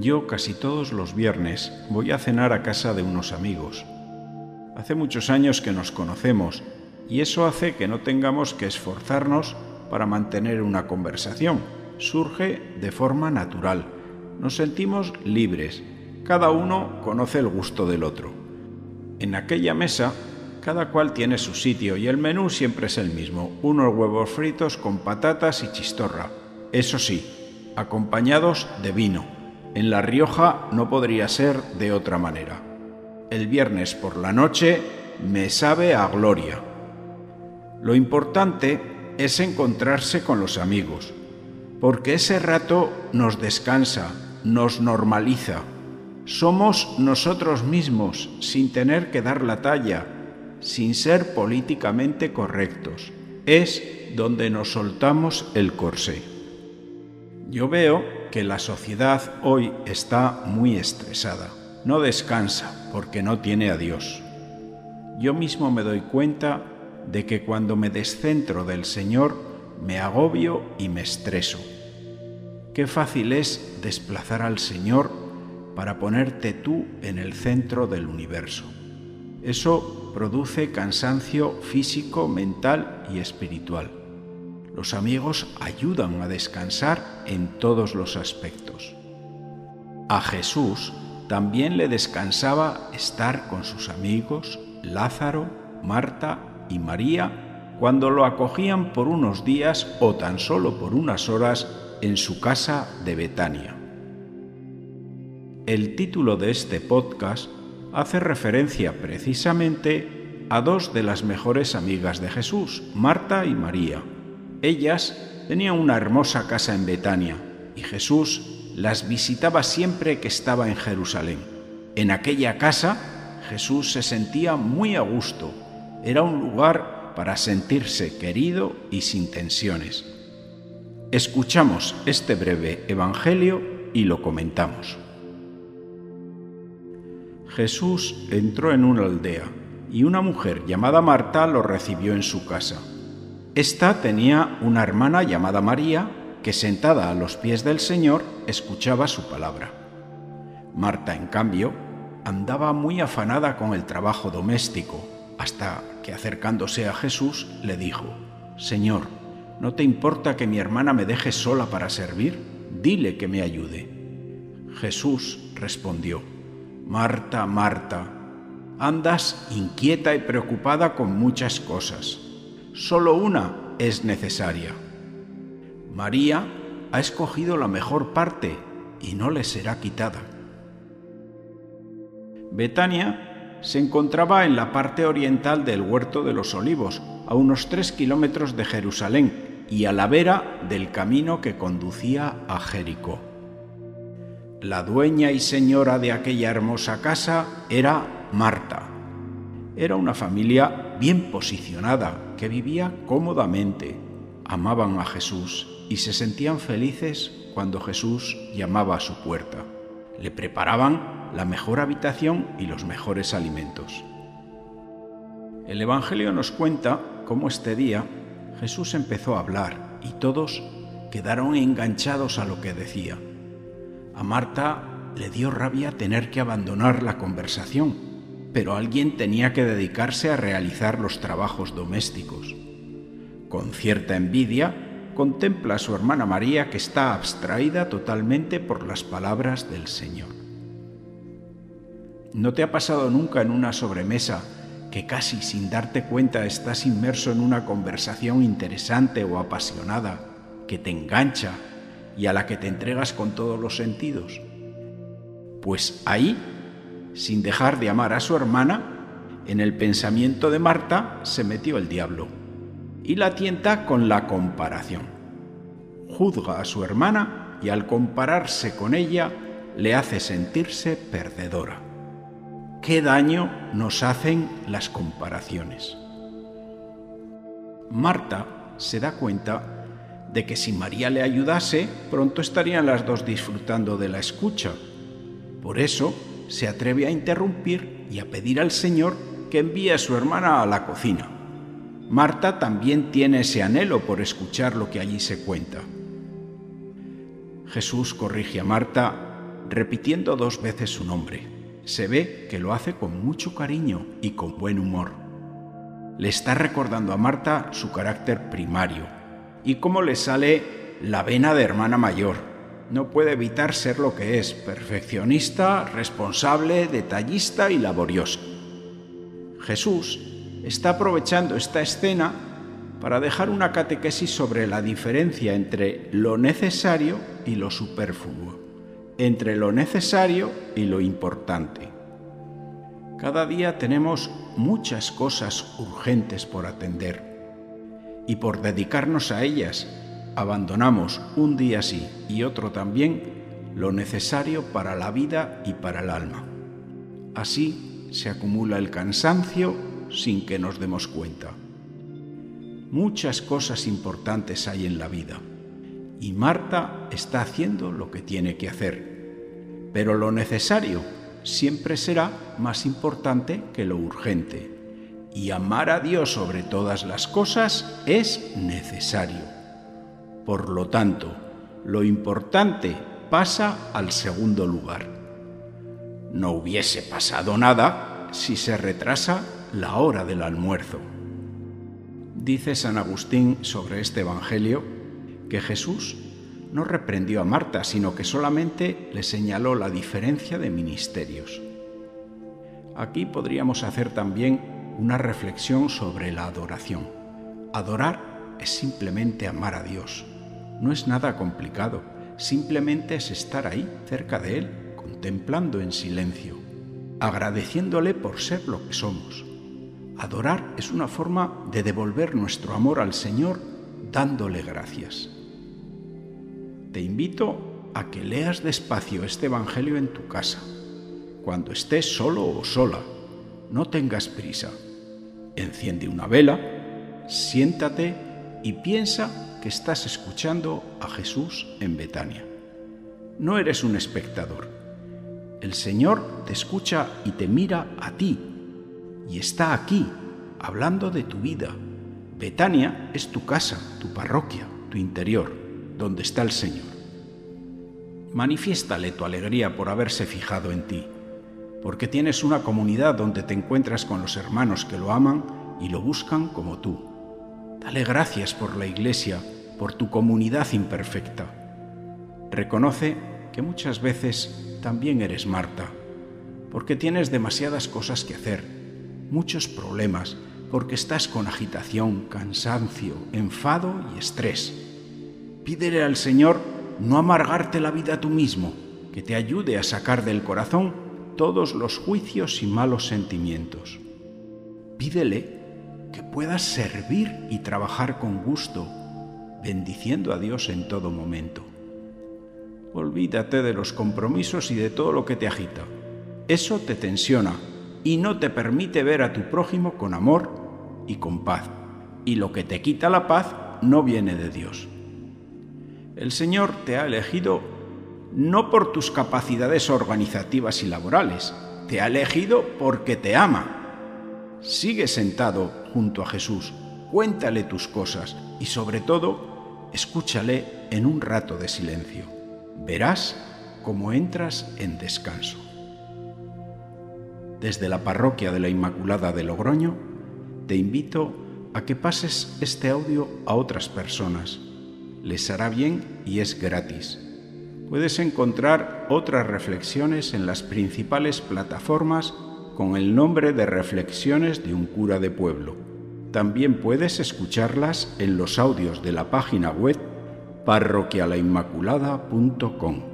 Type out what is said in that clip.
Yo casi todos los viernes voy a cenar a casa de unos amigos. Hace muchos años que nos conocemos y eso hace que no tengamos que esforzarnos para mantener una conversación. Surge de forma natural. Nos sentimos libres. Cada uno conoce el gusto del otro. En aquella mesa, cada cual tiene su sitio y el menú siempre es el mismo. Unos huevos fritos con patatas y chistorra. Eso sí, acompañados de vino. En La Rioja no podría ser de otra manera. El viernes por la noche me sabe a gloria. Lo importante es encontrarse con los amigos, porque ese rato nos descansa, nos normaliza. Somos nosotros mismos sin tener que dar la talla, sin ser políticamente correctos. Es donde nos soltamos el corsé. Yo veo que la sociedad hoy está muy estresada. No descansa porque no tiene a Dios. Yo mismo me doy cuenta de que cuando me descentro del Señor me agobio y me estreso. Qué fácil es desplazar al Señor para ponerte tú en el centro del universo. Eso produce cansancio físico, mental y espiritual. Los amigos ayudan a descansar en todos los aspectos. A Jesús también le descansaba estar con sus amigos Lázaro, Marta y María cuando lo acogían por unos días o tan solo por unas horas en su casa de Betania. El título de este podcast hace referencia precisamente a dos de las mejores amigas de Jesús, Marta y María ellas tenían una hermosa casa en Betania y Jesús las visitaba siempre que estaba en Jerusalén. En aquella casa Jesús se sentía muy a gusto. Era un lugar para sentirse querido y sin tensiones. Escuchamos este breve Evangelio y lo comentamos. Jesús entró en una aldea y una mujer llamada Marta lo recibió en su casa. Esta tenía una hermana llamada María que sentada a los pies del Señor escuchaba su palabra. Marta, en cambio, andaba muy afanada con el trabajo doméstico, hasta que acercándose a Jesús le dijo, Señor, ¿no te importa que mi hermana me deje sola para servir? Dile que me ayude. Jesús respondió, Marta, Marta, andas inquieta y preocupada con muchas cosas solo una es necesaria. María ha escogido la mejor parte y no le será quitada. Betania se encontraba en la parte oriental del Huerto de los Olivos, a unos tres kilómetros de Jerusalén y a la vera del camino que conducía a Jericó. La dueña y señora de aquella hermosa casa era Marta. Era una familia bien posicionada que vivía cómodamente, amaban a Jesús y se sentían felices cuando Jesús llamaba a su puerta. Le preparaban la mejor habitación y los mejores alimentos. El Evangelio nos cuenta cómo este día Jesús empezó a hablar y todos quedaron enganchados a lo que decía. A Marta le dio rabia tener que abandonar la conversación pero alguien tenía que dedicarse a realizar los trabajos domésticos. Con cierta envidia, contempla a su hermana María que está abstraída totalmente por las palabras del Señor. ¿No te ha pasado nunca en una sobremesa que casi sin darte cuenta estás inmerso en una conversación interesante o apasionada que te engancha y a la que te entregas con todos los sentidos? Pues ahí sin dejar de amar a su hermana, en el pensamiento de Marta se metió el diablo y la tienta con la comparación. Juzga a su hermana y al compararse con ella le hace sentirse perdedora. ¿Qué daño nos hacen las comparaciones? Marta se da cuenta de que si María le ayudase, pronto estarían las dos disfrutando de la escucha. Por eso se atreve a interrumpir y a pedir al Señor que envíe a su hermana a la cocina. Marta también tiene ese anhelo por escuchar lo que allí se cuenta. Jesús corrige a Marta repitiendo dos veces su nombre. Se ve que lo hace con mucho cariño y con buen humor. Le está recordando a Marta su carácter primario y cómo le sale la vena de hermana mayor. No puede evitar ser lo que es, perfeccionista, responsable, detallista y laborioso. Jesús está aprovechando esta escena para dejar una catequesis sobre la diferencia entre lo necesario y lo superfluo, entre lo necesario y lo importante. Cada día tenemos muchas cosas urgentes por atender y por dedicarnos a ellas abandonamos un día sí y otro también lo necesario para la vida y para el alma. Así se acumula el cansancio sin que nos demos cuenta. Muchas cosas importantes hay en la vida y Marta está haciendo lo que tiene que hacer, pero lo necesario siempre será más importante que lo urgente y amar a Dios sobre todas las cosas es necesario. Por lo tanto, lo importante pasa al segundo lugar. No hubiese pasado nada si se retrasa la hora del almuerzo. Dice San Agustín sobre este Evangelio que Jesús no reprendió a Marta, sino que solamente le señaló la diferencia de ministerios. Aquí podríamos hacer también una reflexión sobre la adoración. Adorar es simplemente amar a Dios. No es nada complicado, simplemente es estar ahí, cerca de Él, contemplando en silencio, agradeciéndole por ser lo que somos. Adorar es una forma de devolver nuestro amor al Señor dándole gracias. Te invito a que leas despacio este Evangelio en tu casa, cuando estés solo o sola. No tengas prisa. Enciende una vela, siéntate y piensa que estás escuchando a Jesús en Betania. No eres un espectador. El Señor te escucha y te mira a ti y está aquí, hablando de tu vida. Betania es tu casa, tu parroquia, tu interior, donde está el Señor. Manifiéstale tu alegría por haberse fijado en ti, porque tienes una comunidad donde te encuentras con los hermanos que lo aman y lo buscan como tú. Dale gracias por la Iglesia, por tu comunidad imperfecta. Reconoce que muchas veces también eres Marta, porque tienes demasiadas cosas que hacer muchos problemas porque estás con agitación, cansancio, enfado y estrés. Pídele al Señor no amargarte la vida tú mismo, que te ayude a sacar del corazón todos los juicios y malos sentimientos. Pídele que puedas servir y trabajar con gusto, bendiciendo a Dios en todo momento. Olvídate de los compromisos y de todo lo que te agita. Eso te tensiona y no te permite ver a tu prójimo con amor y con paz. Y lo que te quita la paz no viene de Dios. El Señor te ha elegido no por tus capacidades organizativas y laborales, te ha elegido porque te ama. Sigue sentado junto a Jesús, cuéntale tus cosas y sobre todo, escúchale en un rato de silencio. Verás cómo entras en descanso desde la parroquia de la Inmaculada de Logroño, te invito a que pases este audio a otras personas. Les hará bien y es gratis. Puedes encontrar otras reflexiones en las principales plataformas con el nombre de Reflexiones de un cura de pueblo. También puedes escucharlas en los audios de la página web parroquialainmaculada.com.